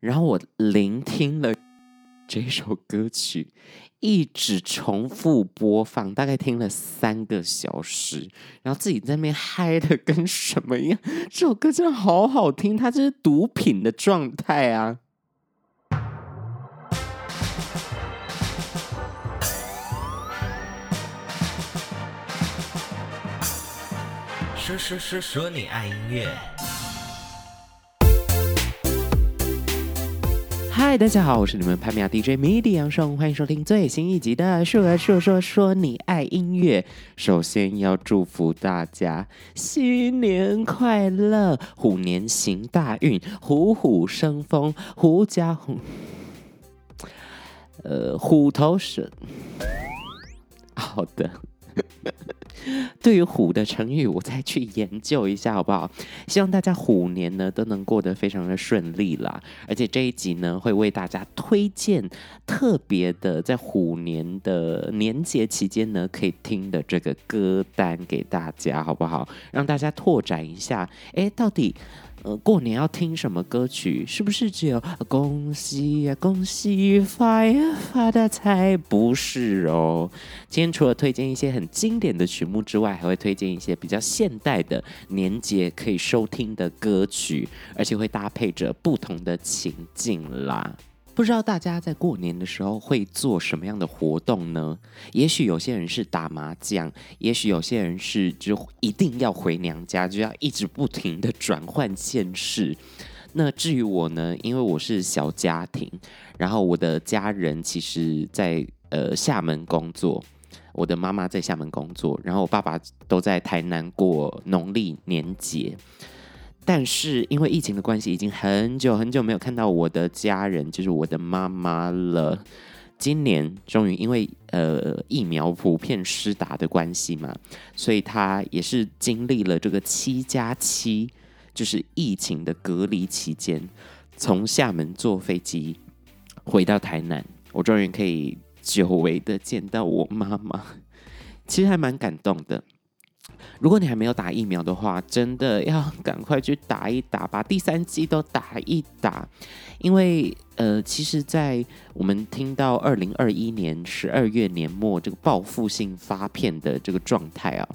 然后我聆听了这首歌曲，一直重复播放，大概听了三个小时，然后自己在那边嗨的跟什么一样。这首歌真的好好听，它这是毒品的状态啊！说说说说你爱音乐。嗨，大家好，我是你们潘米亚 DJ MIDI 杨胜，欢迎收听最新一集的《说说说说说你爱音乐》。首先要祝福大家新年快乐，虎年行大运，虎虎生风，狐假虎，呃，虎头蛇。好的。对于虎的成语，我再去研究一下，好不好？希望大家虎年呢都能过得非常的顺利啦。而且这一集呢，会为大家推荐特别的，在虎年的年节期间呢，可以听的这个歌单给大家，好不好？让大家拓展一下，哎，到底。呃，过年要听什么歌曲？是不是只有恭喜呀、恭喜发呀发大财？不是哦。今天除了推荐一些很经典的曲目之外，还会推荐一些比较现代的年节可以收听的歌曲，而且会搭配着不同的情境啦。不知道大家在过年的时候会做什么样的活动呢？也许有些人是打麻将，也许有些人是就一定要回娘家，就要一直不停的转换县市。那至于我呢，因为我是小家庭，然后我的家人其实在呃厦门工作，我的妈妈在厦门工作，然后我爸爸都在台南过农历年节。但是因为疫情的关系，已经很久很久没有看到我的家人，就是我的妈妈了。今年终于因为呃疫苗普遍施打的关系嘛，所以她也是经历了这个七加七，就是疫情的隔离期间，从厦门坐飞机回到台南，我终于可以久违的见到我妈妈，其实还蛮感动的。如果你还没有打疫苗的话，真的要赶快去打一打，把第三剂都打一打。因为呃，其实，在我们听到二零二一年十二月年末这个报复性发片的这个状态啊，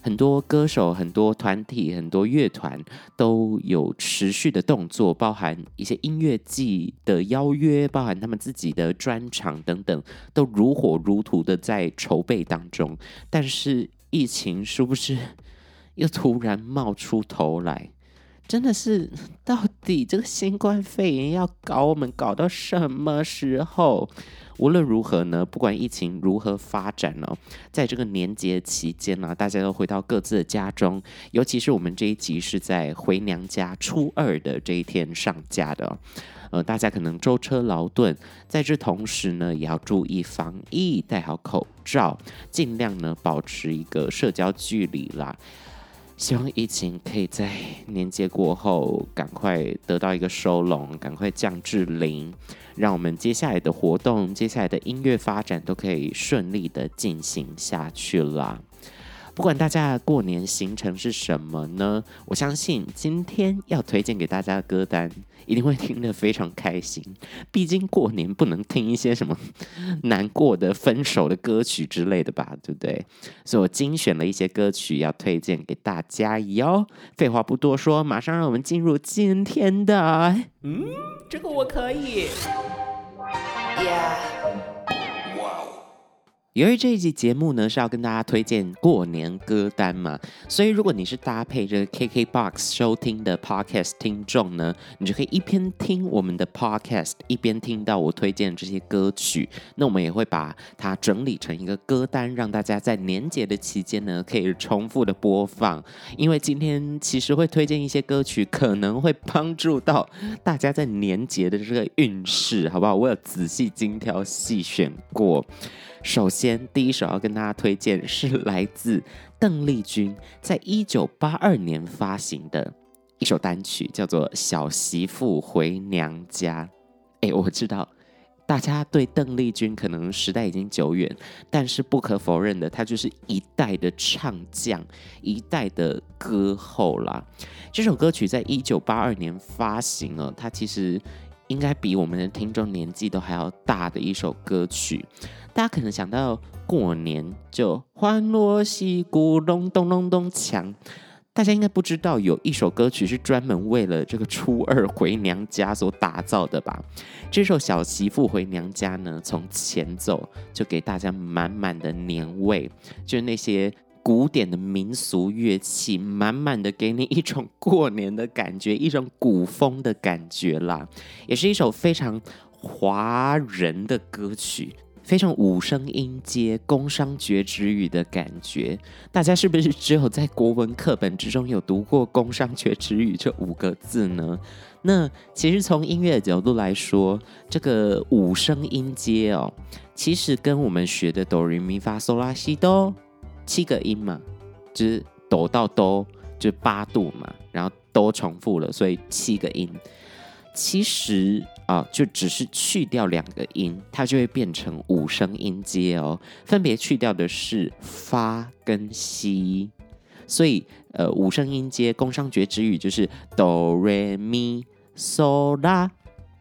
很多歌手、很多团体、很多乐团都有持续的动作，包含一些音乐季的邀约，包含他们自己的专场等等，都如火如荼的在筹备当中，但是。疫情是不是又突然冒出头来？真的是，到底这个新冠肺炎要搞我们搞到什么时候？无论如何呢，不管疫情如何发展呢，在这个年节期间呢，大家都回到各自的家中。尤其是我们这一集是在回娘家初二的这一天上架的。呃，大家可能舟车劳顿，在这同时呢，也要注意防疫，戴好口罩，尽量呢保持一个社交距离啦。希望疫情可以在年节过后赶快得到一个收拢，赶快降至零，让我们接下来的活动、接下来的音乐发展都可以顺利的进行下去啦。不管大家过年行程是什么呢？我相信今天要推荐给大家的歌单一定会听得非常开心。毕竟过年不能听一些什么难过的、分手的歌曲之类的吧，对不对？所以我精选了一些歌曲要推荐给大家哟。废话不多说，马上让我们进入今天的……嗯，这个我可以。由于这一集节目呢是要跟大家推荐过年歌单嘛，所以如果你是搭配着 KKBOX 收听的 Podcast 听众呢，你就可以一边听我们的 Podcast，一边听到我推荐的这些歌曲。那我们也会把它整理成一个歌单，让大家在年节的期间呢可以重复的播放。因为今天其实会推荐一些歌曲，可能会帮助到大家在年节的这个运势，好不好？我有仔细精挑细选过。首先，第一首要跟大家推荐是来自邓丽君在一九八二年发行的一首单曲，叫做《小媳妇回娘家》。哎，我知道大家对邓丽君可能时代已经久远，但是不可否认的，她就是一代的唱将，一代的歌后啦。这首歌曲在一九八二年发行了，它其实。应该比我们的听众年纪都还要大的一首歌曲。大家可能想到过年就欢乐喜鼓隆咚隆咚锵，大家应该不知道有一首歌曲是专门为了这个初二回娘家所打造的吧？这首《小媳妇回娘家》呢，从前奏就给大家满满的年味，就是那些古典的民俗乐器，满满的给你一种过年的感觉，一种古风的感觉啦，也是一首非常华人的歌曲。非常五声音阶、宫商角徵羽的感觉，大家是不是只有在国文课本之中有读过“宫商角徵羽”这五个字呢？那其实从音乐的角度来说，这个五声音阶哦，其实跟我们学的哆来咪发嗦拉西哆七个音嘛，就是哆到哆就八度嘛，然后哆重复了，所以七个音。其实啊，就只是去掉两个音，它就会变成五声音阶哦。分别去掉的是发跟西，所以呃，五声音阶宫商角徵羽就是哆来咪嗦啦，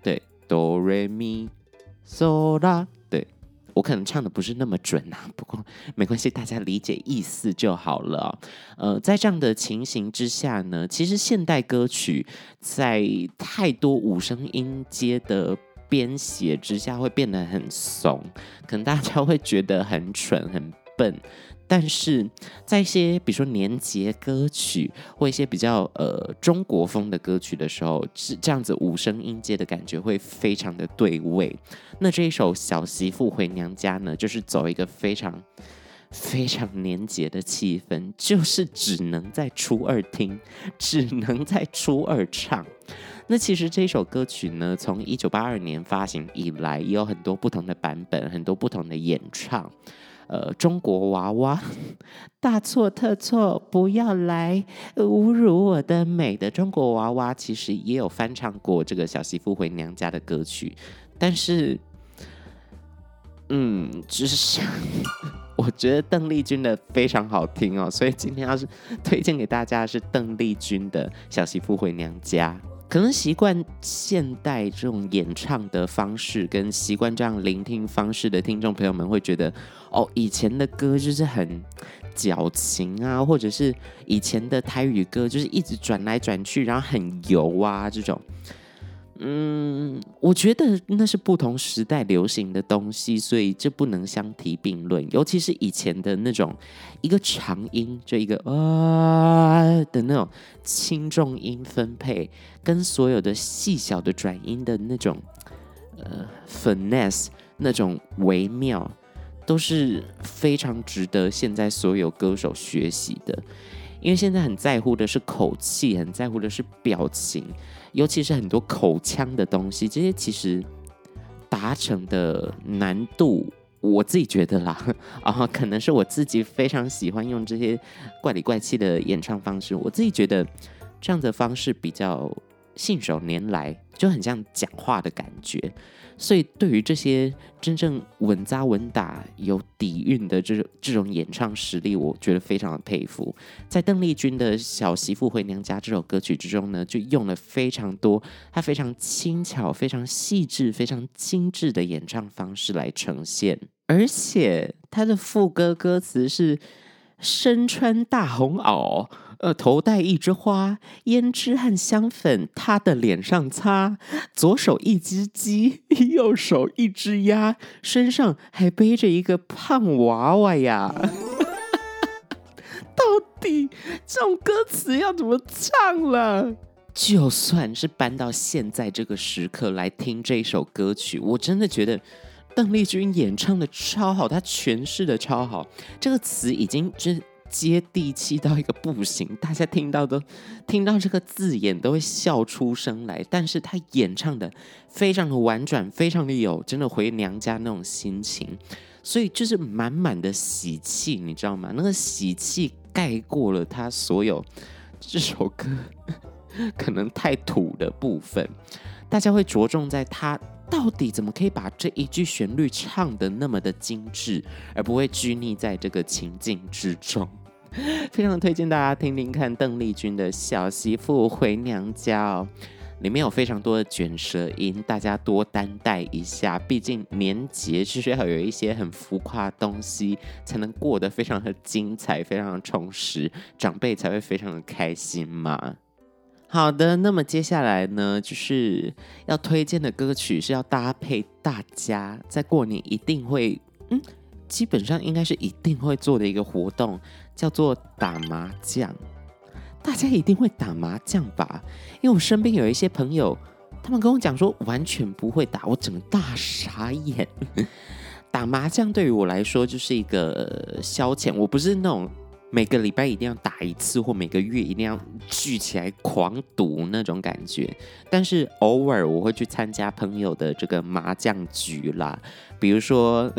对，哆来咪嗦啦。我可能唱的不是那么准啊，不过没关系，大家理解意思就好了。呃，在这样的情形之下呢，其实现代歌曲在太多五声音阶的编写之下，会变得很怂，可能大家会觉得很蠢、很笨。但是在一些比如说年节歌曲或一些比较呃中国风的歌曲的时候，是这样子五声音阶的感觉会非常的对味。那这一首《小媳妇回娘家》呢，就是走一个非常非常年节的气氛，就是只能在初二听，只能在初二唱。那其实这首歌曲呢，从一九八二年发行以来，也有很多不同的版本，很多不同的演唱。呃，中国娃娃，大错特错，不要来侮辱我的美的中国娃娃，其实也有翻唱过这个小媳妇回娘家的歌曲，但是，嗯，就是 我觉得邓丽君的非常好听哦，所以今天要是推荐给大家的是邓丽君的小媳妇回娘家。可能习惯现代这种演唱的方式，跟习惯这样聆听方式的听众朋友们会觉得，哦，以前的歌就是很矫情啊，或者是以前的台语歌就是一直转来转去，然后很油啊这种。嗯，我觉得那是不同时代流行的东西，所以这不能相提并论。尤其是以前的那种一个长音，就一个啊的那种轻重音分配，跟所有的细小的转音的那种呃 finesse 那种微妙，都是非常值得现在所有歌手学习的。因为现在很在乎的是口气，很在乎的是表情。尤其是很多口腔的东西，这些其实达成的难度，我自己觉得啦，啊，可能是我自己非常喜欢用这些怪里怪气的演唱方式，我自己觉得这样的方式比较信手拈来，就很像讲话的感觉。所以，对于这些真正稳扎稳打、有底蕴的这种这种演唱实力，我觉得非常的佩服。在邓丽君的《小媳妇回娘家》这首歌曲之中呢，就用了非常多她非常轻巧、非常细致、非常精致的演唱方式来呈现，而且她的副歌歌词是。身穿大红袄，呃，头戴一枝花，胭脂和香粉，他的脸上擦。左手一只鸡，右手一只鸭，身上还背着一个胖娃娃呀。到底这种歌词要怎么唱了？就算是搬到现在这个时刻来听这首歌曲，我真的觉得。邓丽君演唱的超好，她诠释的超好，这个词已经就接地气到一个不行，大家听到都听到这个字眼都会笑出声来。但是他演唱的非常的婉转，非常的有真的回娘家那种心情，所以就是满满的喜气，你知道吗？那个喜气盖过了他所有这首歌可能太土的部分，大家会着重在他。到底怎么可以把这一句旋律唱得那么的精致，而不会拘泥在这个情境之中？非常推荐大家听听看邓丽君的《小媳妇回娘家》哦。里面有非常多的卷舌音，大家多担待一下。毕竟年节是要有一些很浮夸的东西，才能过得非常的精彩，非常的充实，长辈才会非常的开心嘛。好的，那么接下来呢，就是要推荐的歌曲是要搭配大家在过年一定会，嗯，基本上应该是一定会做的一个活动，叫做打麻将。大家一定会打麻将吧？因为我身边有一些朋友，他们跟我讲说完全不会打，我整个大傻眼。打麻将对于我来说就是一个消遣，我不是那种。每个礼拜一定要打一次，或每个月一定要聚起来狂赌那种感觉。但是偶尔我会去参加朋友的这个麻将局啦，比如说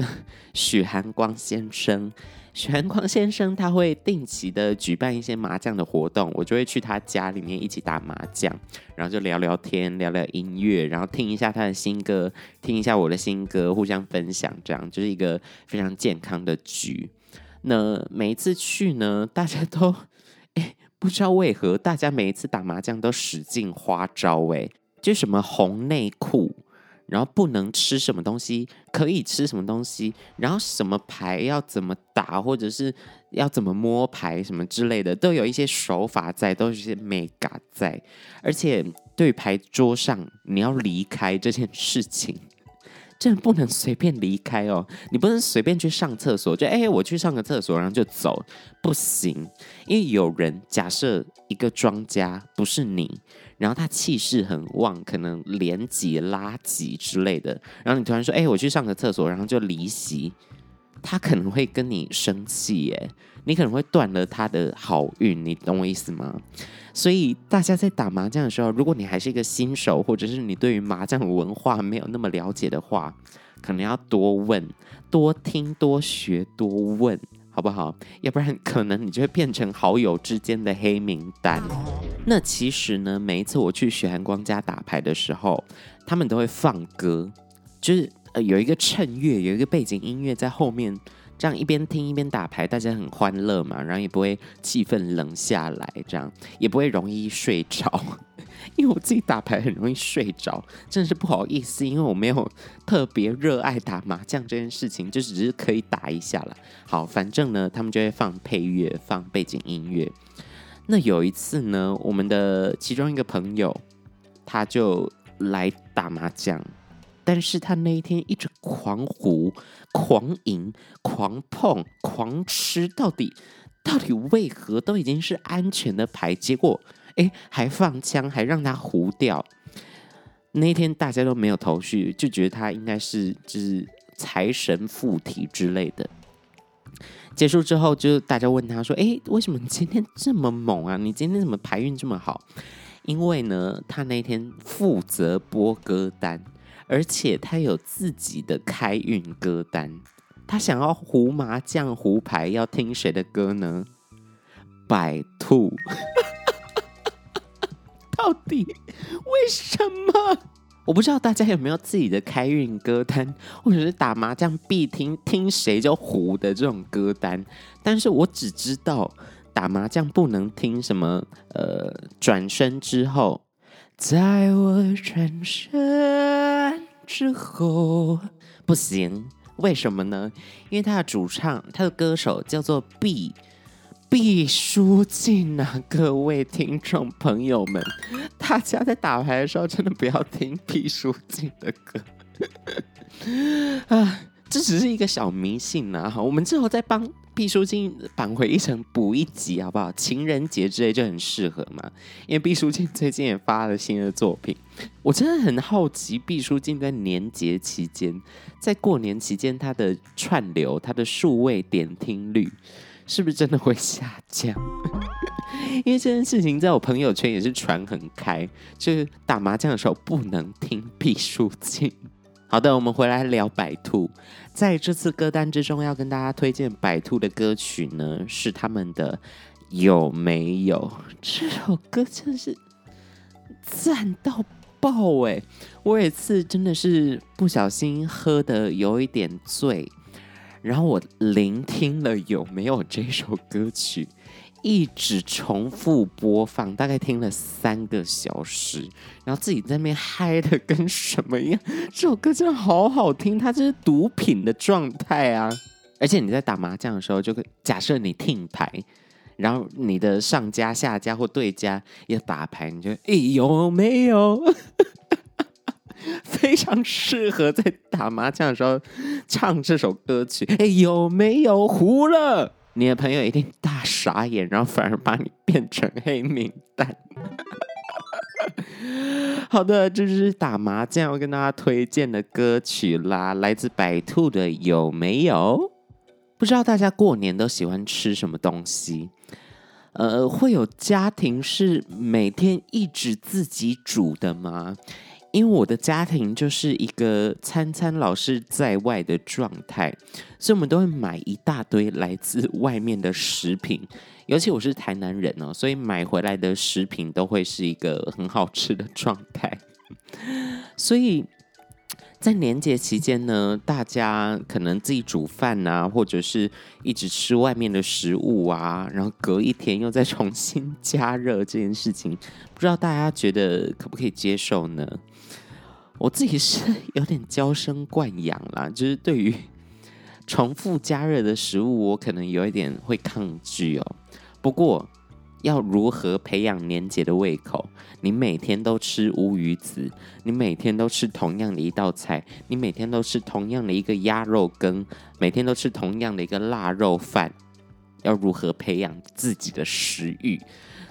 许寒光先生，许寒光先生他会定期的举办一些麻将的活动，我就会去他家里面一起打麻将，然后就聊聊天，聊聊音乐，然后听一下他的新歌，听一下我的新歌，互相分享，这样就是一个非常健康的局。那每一次去呢，大家都哎，不知道为何，大家每一次打麻将都使尽花招哎，就什么红内裤，然后不能吃什么东西，可以吃什么东西，然后什么牌要怎么打，或者是要怎么摸牌什么之类的，都有一些手法在，都是一些眉角在，而且对牌桌上你要离开这件事情。真的不能随便离开哦！你不能随便去上厕所，就哎，我去上个厕所，然后就走，不行。因为有人假设一个庄家不是你，然后他气势很旺，可能连几拉几之类的，然后你突然说，哎，我去上个厕所，然后就离席，他可能会跟你生气耶，你可能会断了他的好运，你懂我意思吗？所以大家在打麻将的时候，如果你还是一个新手，或者是你对于麻将文化没有那么了解的话，可能要多问、多听、多学、多问，好不好？要不然可能你就会变成好友之间的黑名单。那其实呢，每一次我去许寒光家打牌的时候，他们都会放歌，就是呃有一个衬乐，有一个背景音乐在后面。这样一边听一边打牌，大家很欢乐嘛，然后也不会气氛冷下来，这样也不会容易睡着。因为我自己打牌很容易睡着，真的是不好意思，因为我没有特别热爱打麻将这件事情，就只是可以打一下了。好，反正呢，他们就会放配乐，放背景音乐。那有一次呢，我们的其中一个朋友他就来打麻将。但是他那一天一直狂胡、狂赢、狂碰、狂吃，到底到底为何？都已经是安全的牌，结果哎还放枪，还让他胡掉。那一天大家都没有头绪，就觉得他应该是就是财神附体之类的。结束之后，就大家问他说：“哎，为什么你今天这么猛啊？你今天怎么牌运这么好？”因为呢，他那天负责播歌单。而且他有自己的开运歌单，他想要胡麻将、胡牌，要听谁的歌呢？白兔，到底为什么？我不知道大家有没有自己的开运歌单，或者是打麻将必听听谁就胡的这种歌单。但是我只知道打麻将不能听什么，呃，转身之后。在我转身之后，不行，为什么呢？因为他的主唱，他的歌手叫做毕毕书尽啊！各位听众朋友们，大家在打牌的时候，真的不要听毕书尽的歌 啊！这只是一个小迷信呐，哈，我们之后再帮。毕书尽返回一城补一集好不好？情人节之类就很适合嘛，因为毕书尽最近也发了新的作品，我真的很好奇，毕书尽在年节期间，在过年期间，他的串流、他的数位点听率是不是真的会下降？因为这件事情在我朋友圈也是传很开，就是打麻将的时候不能听毕书尽。好的，我们回来聊白兔。在这次歌单之中，要跟大家推荐百兔的歌曲呢，是他们的《有没有》这首歌，真是赞到爆哎！我有一次真的是不小心喝的有一点醉，然后我聆听了《有没有》这首歌曲，一直重复播放，大概听了三个小时，然后自己在那边嗨的跟什么一样。这首歌真的好好听，它就是毒品的状态啊！而且你在打麻将的时候，就假设你听牌，然后你的上家、下家或对家要打牌，你就哎有没有？非常适合在打麻将的时候唱这首歌曲。哎，有没有胡了？你的朋友一定大傻眼，然后反而把你变成黑名单。好的，这就是打麻将要跟大家推荐的歌曲啦，来自白兔的《有没有》。不知道大家过年都喜欢吃什么东西？呃，会有家庭是每天一直自己煮的吗？因为我的家庭就是一个餐餐老是在外的状态，所以我们都会买一大堆来自外面的食品。尤其我是台南人哦，所以买回来的食品都会是一个很好吃的状态。所以在年节期间呢，大家可能自己煮饭啊，或者是一直吃外面的食物啊，然后隔一天又再重新加热这件事情，不知道大家觉得可不可以接受呢？我自己是有点娇生惯养啦，就是对于重复加热的食物，我可能有一点会抗拒哦。不过，要如何培养年节的胃口？你每天都吃乌鱼子，你每天都吃同样的一道菜，你每天都吃同样的一个鸭肉羹，每天都吃同样的一个腊肉饭，要如何培养自己的食欲？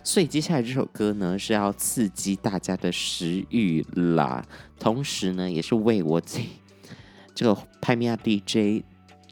所以接下来这首歌呢，是要刺激大家的食欲啦，同时呢，也是为我自己这个拍米亚 DJ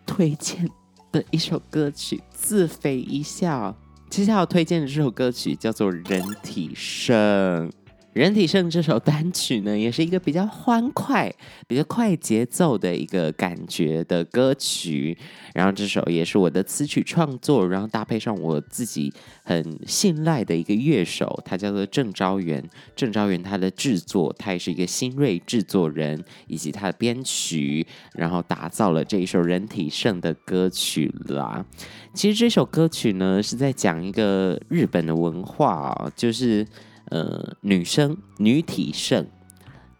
推荐的一首歌曲，自肥一下。接下来要推荐的这首歌曲叫做《人体声》。人体盛这首单曲呢，也是一个比较欢快、比较快节奏的一个感觉的歌曲。然后这首也是我的词曲创作，然后搭配上我自己很信赖的一个乐手，他叫做郑昭元。郑昭元他的制作，他也是一个新锐制作人，以及他的编曲，然后打造了这一首《人体盛》的歌曲啦。其实这首歌曲呢，是在讲一个日本的文化，就是。呃，女生女体盛，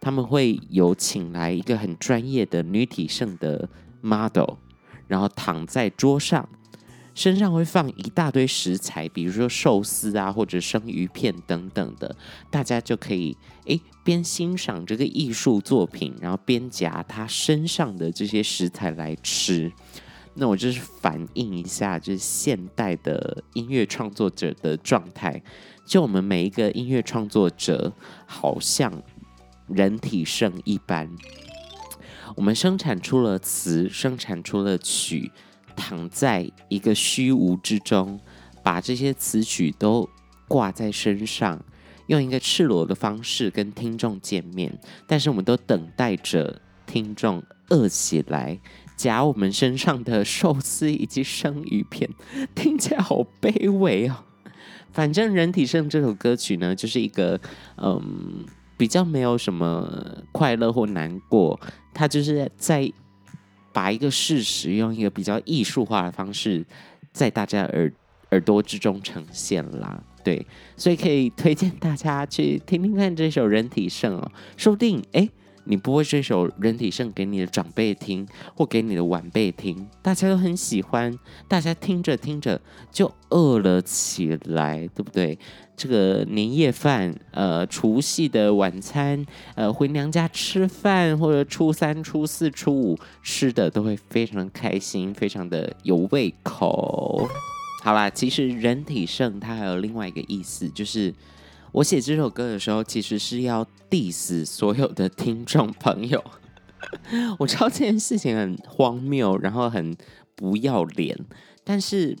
他们会有请来一个很专业的女体盛的 model，然后躺在桌上，身上会放一大堆食材，比如说寿司啊，或者生鱼片等等的，大家就可以诶边欣赏这个艺术作品，然后边夹她身上的这些食材来吃。那我就是反映一下，就是现代的音乐创作者的状态。就我们每一个音乐创作者，好像人体盛一般，我们生产出了词，生产出了曲，躺在一个虚无之中，把这些词曲都挂在身上，用一个赤裸的方式跟听众见面。但是我们都等待着听众饿起来，夹我们身上的寿司以及生鱼片，听起来好卑微哦。反正《人体盛》这首歌曲呢，就是一个嗯，比较没有什么快乐或难过，它就是在把一个事实用一个比较艺术化的方式，在大家耳耳朵之中呈现啦。对，所以可以推荐大家去听听看这首《人体盛》哦，说不定哎。诶你播这首《人体盛》给你的长辈听，或给你的晚辈听，大家都很喜欢，大家听着听着就饿了起来，对不对？这个年夜饭，呃，除夕的晚餐，呃，回娘家吃饭，或者初三、初四、初五吃的都会非常开心，非常的有胃口。好啦，其实《人体盛》它还有另外一个意思，就是。我写这首歌的时候，其实是要 diss 所有的听众朋友。我知道这件事情很荒谬，然后很不要脸，但是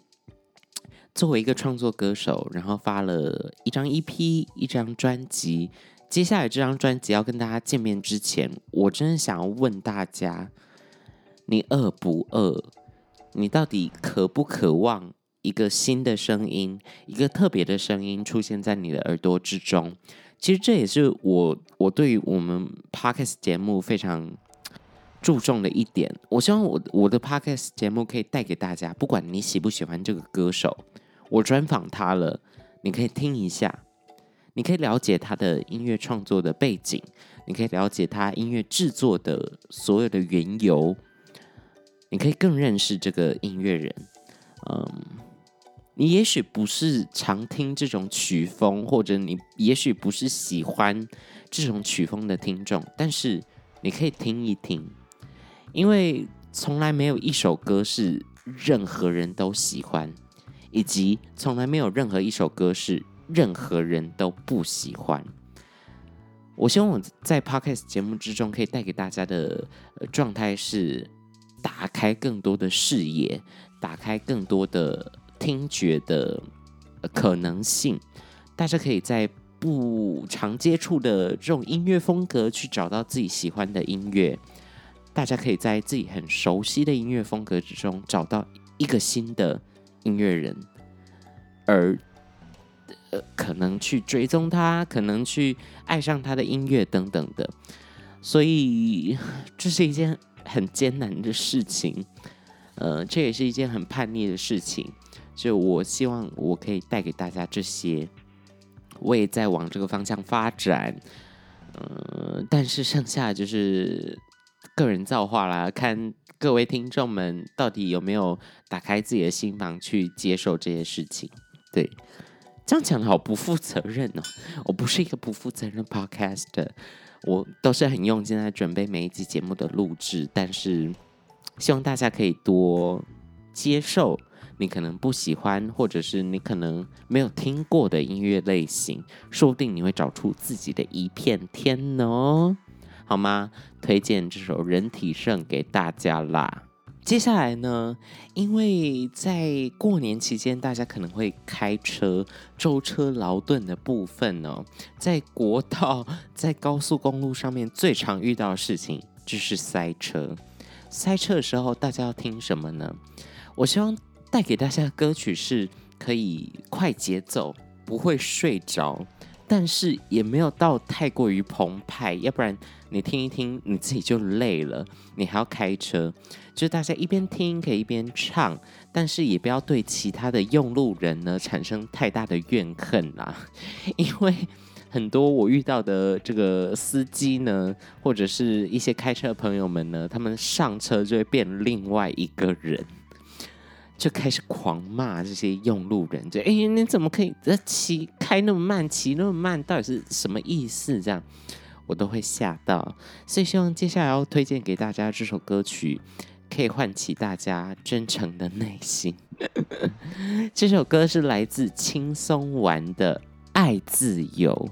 作为一个创作歌手，然后发了一张 EP，一张专辑，接下来这张专辑要跟大家见面之前，我真的想要问大家：你饿不饿？你到底渴不渴望？一个新的声音，一个特别的声音出现在你的耳朵之中。其实这也是我我对于我们 Podcast 节目非常注重的一点。我希望我我的 Podcast 节目可以带给大家，不管你喜不喜欢这个歌手，我专访他了，你可以听一下，你可以了解他的音乐创作的背景，你可以了解他音乐制作的所有的缘由，你可以更认识这个音乐人。嗯，你也许不是常听这种曲风，或者你也许不是喜欢这种曲风的听众，但是你可以听一听，因为从来没有一首歌是任何人都喜欢，以及从来没有任何一首歌是任何人都不喜欢。我希望我在 Podcast 节目之中可以带给大家的状态是打开更多的视野，打开更多的听觉的可能性。大家可以在不常接触的这种音乐风格去找到自己喜欢的音乐。大家可以在自己很熟悉的音乐风格之中找到一个新的音乐人，而呃，可能去追踪他，可能去爱上他的音乐等等的。所以这是一件很艰难的事情，呃，这也是一件很叛逆的事情。就我希望我可以带给大家这些。我也在往这个方向发展，呃，但是剩下就是个人造化啦，看各位听众们到底有没有打开自己的心房去接受这些事情。对，这样讲的好不负责任哦，我不是一个不负责任 podcast，我都是很用心在准备每一集节目的录制，但是希望大家可以多接受。你可能不喜欢，或者是你可能没有听过的音乐类型，说不定你会找出自己的一片天呢，好吗？推荐这首《人体盛》给大家啦。接下来呢，因为在过年期间，大家可能会开车舟车劳顿的部分呢，在国道、在高速公路上面最常遇到的事情就是塞车。塞车的时候，大家要听什么呢？我希望。带给大家的歌曲是可以快节奏，不会睡着，但是也没有到太过于澎湃，要不然你听一听你自己就累了，你还要开车，就是大家一边听可以一边唱，但是也不要对其他的用路人呢产生太大的怨恨啦，因为很多我遇到的这个司机呢，或者是一些开车的朋友们呢，他们上车就会变另外一个人。就开始狂骂这些用路人，就哎，你怎么可以骑开那么慢，骑那么慢，到底是什么意思？这样我都会吓到。所以希望接下来要推荐给大家这首歌曲，可以唤起大家真诚的内心。这首歌是来自轻松玩的《爱自由》。《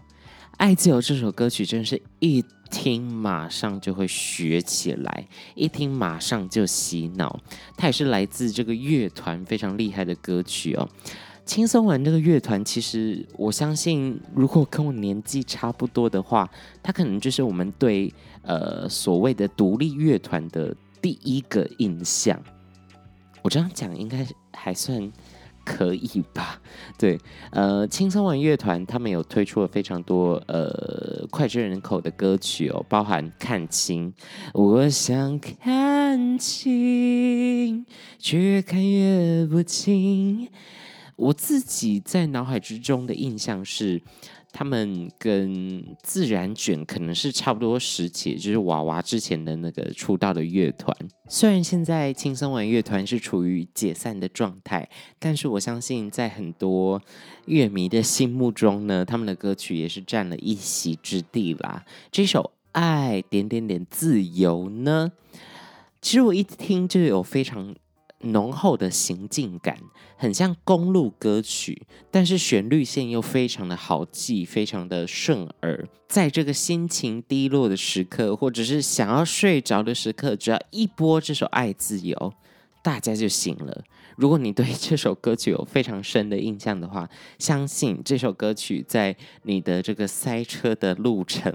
爱自由》这首歌曲真是一。听马上就会学起来，一听马上就洗脑。它也是来自这个乐团非常厉害的歌曲哦。轻松玩这个乐团，其实我相信，如果跟我年纪差不多的话，它可能就是我们对呃所谓的独立乐团的第一个印象。我这样讲应该还算。可以吧？对，呃，轻松玩乐团他们有推出了非常多呃脍炙人口的歌曲哦，包含看清，我想看清，却越看越不清。我自己在脑海之中的印象是。他们跟自然卷可能是差不多时期，就是娃娃之前的那个出道的乐团。虽然现在轻松玩乐团是处于解散的状态，但是我相信在很多乐迷的心目中呢，他们的歌曲也是占了一席之地啦。这首《爱点点点自由》呢，其实我一听就有非常。浓厚的行进感，很像公路歌曲，但是旋律线又非常的好记，非常的顺耳。在这个心情低落的时刻，或者是想要睡着的时刻，只要一播这首《爱自由》，大家就醒了。如果你对这首歌曲有非常深的印象的话，相信这首歌曲在你的这个塞车的路程，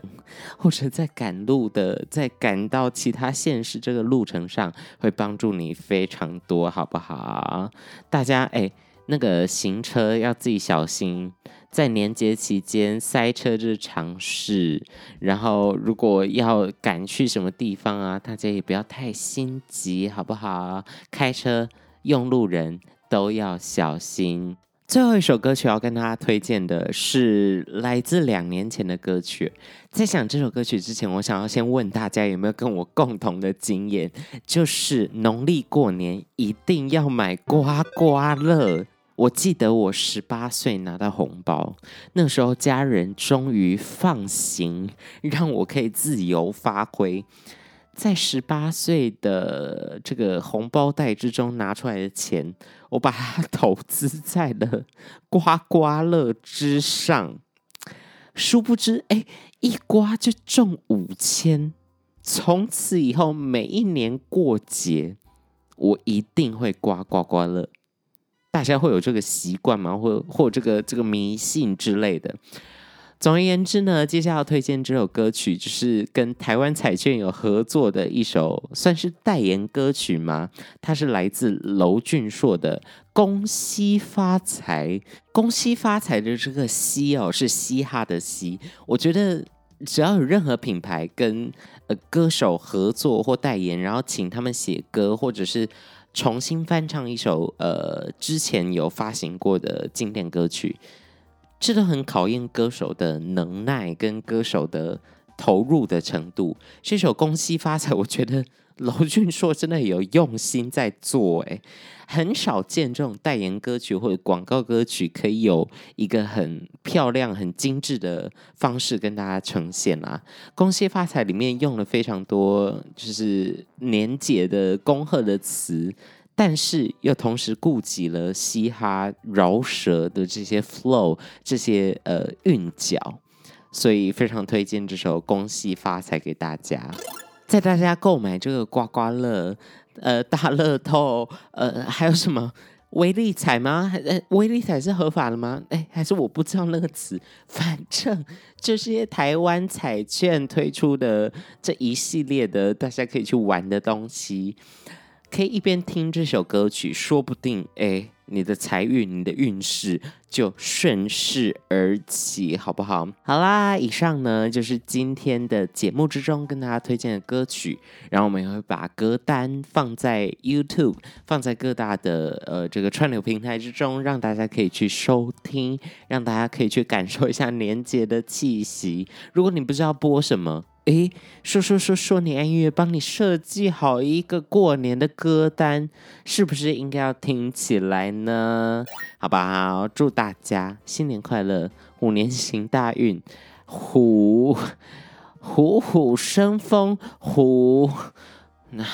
或者在赶路的，在赶到其他县市这个路程上，会帮助你非常多，好不好？大家哎，那个行车要自己小心，在年节期间塞车是常事。然后如果要赶去什么地方啊，大家也不要太心急，好不好？开车。用路人都要小心，最后一首歌曲要跟大家推荐的是来自两年前的歌曲。在想这首歌曲之前，我想要先问大家有没有跟我共同的经验，就是农历过年一定要买刮刮乐。我记得我十八岁拿到红包，那时候家人终于放行，让我可以自由发挥。在十八岁的这个红包袋之中拿出来的钱，我把它 投资在了刮刮乐之上。殊不知，哎，一刮就中五千。从此以后，每一年过节，我一定会刮刮刮乐。大家会有这个习惯吗？或或这个这个迷信之类的？总而言之呢，接下来要推荐这首歌曲，就是跟台湾彩券有合作的一首，算是代言歌曲吗？它是来自娄俊硕的《恭喜发财》。恭喜发财的这个“嘻”哦，是嘻哈的“嘻”。我觉得只要有任何品牌跟呃歌手合作或代言，然后请他们写歌，或者是重新翻唱一首呃之前有发行过的经典歌曲。这都很考验歌手的能耐跟歌手的投入的程度。这首《恭喜发财》，我觉得 娄俊硕真的有用心在做，哎，很少见这种代言歌曲或者广告歌曲可以有一个很漂亮、很精致的方式跟大家呈现啊。《恭喜发财》里面用了非常多就是年节的恭贺的词。但是又同时顾及了嘻哈饶舌的这些 flow，这些呃韵脚，所以非常推荐这首《恭喜发财》给大家。在大家购买这个刮刮乐、呃大乐透、呃还有什么 威力彩吗？呃威力彩是合法的吗？哎，还是我不知道那个词。反正这些台湾彩券推出的这一系列的，大家可以去玩的东西。可以一边听这首歌曲，说不定哎，你的财运、你的运势就顺势而起，好不好？好啦，以上呢就是今天的节目之中跟大家推荐的歌曲，然后我们也会把歌单放在 YouTube，放在各大的呃这个串流平台之中，让大家可以去收听，让大家可以去感受一下年节的气息。如果你不知道播什么，诶，说说说说你爱音乐，帮你设计好一个过年的歌单，是不是应该要听起来呢？好吧，好，祝大家新年快乐，虎年行大运，虎 虎虎生风，虎那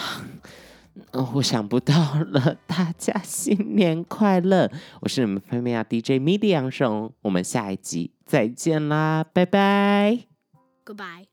我想不到了，大家新年快乐！我是你们拍美亚 DJ 米莉杨松，我们下一集再见啦，拜拜，Goodbye。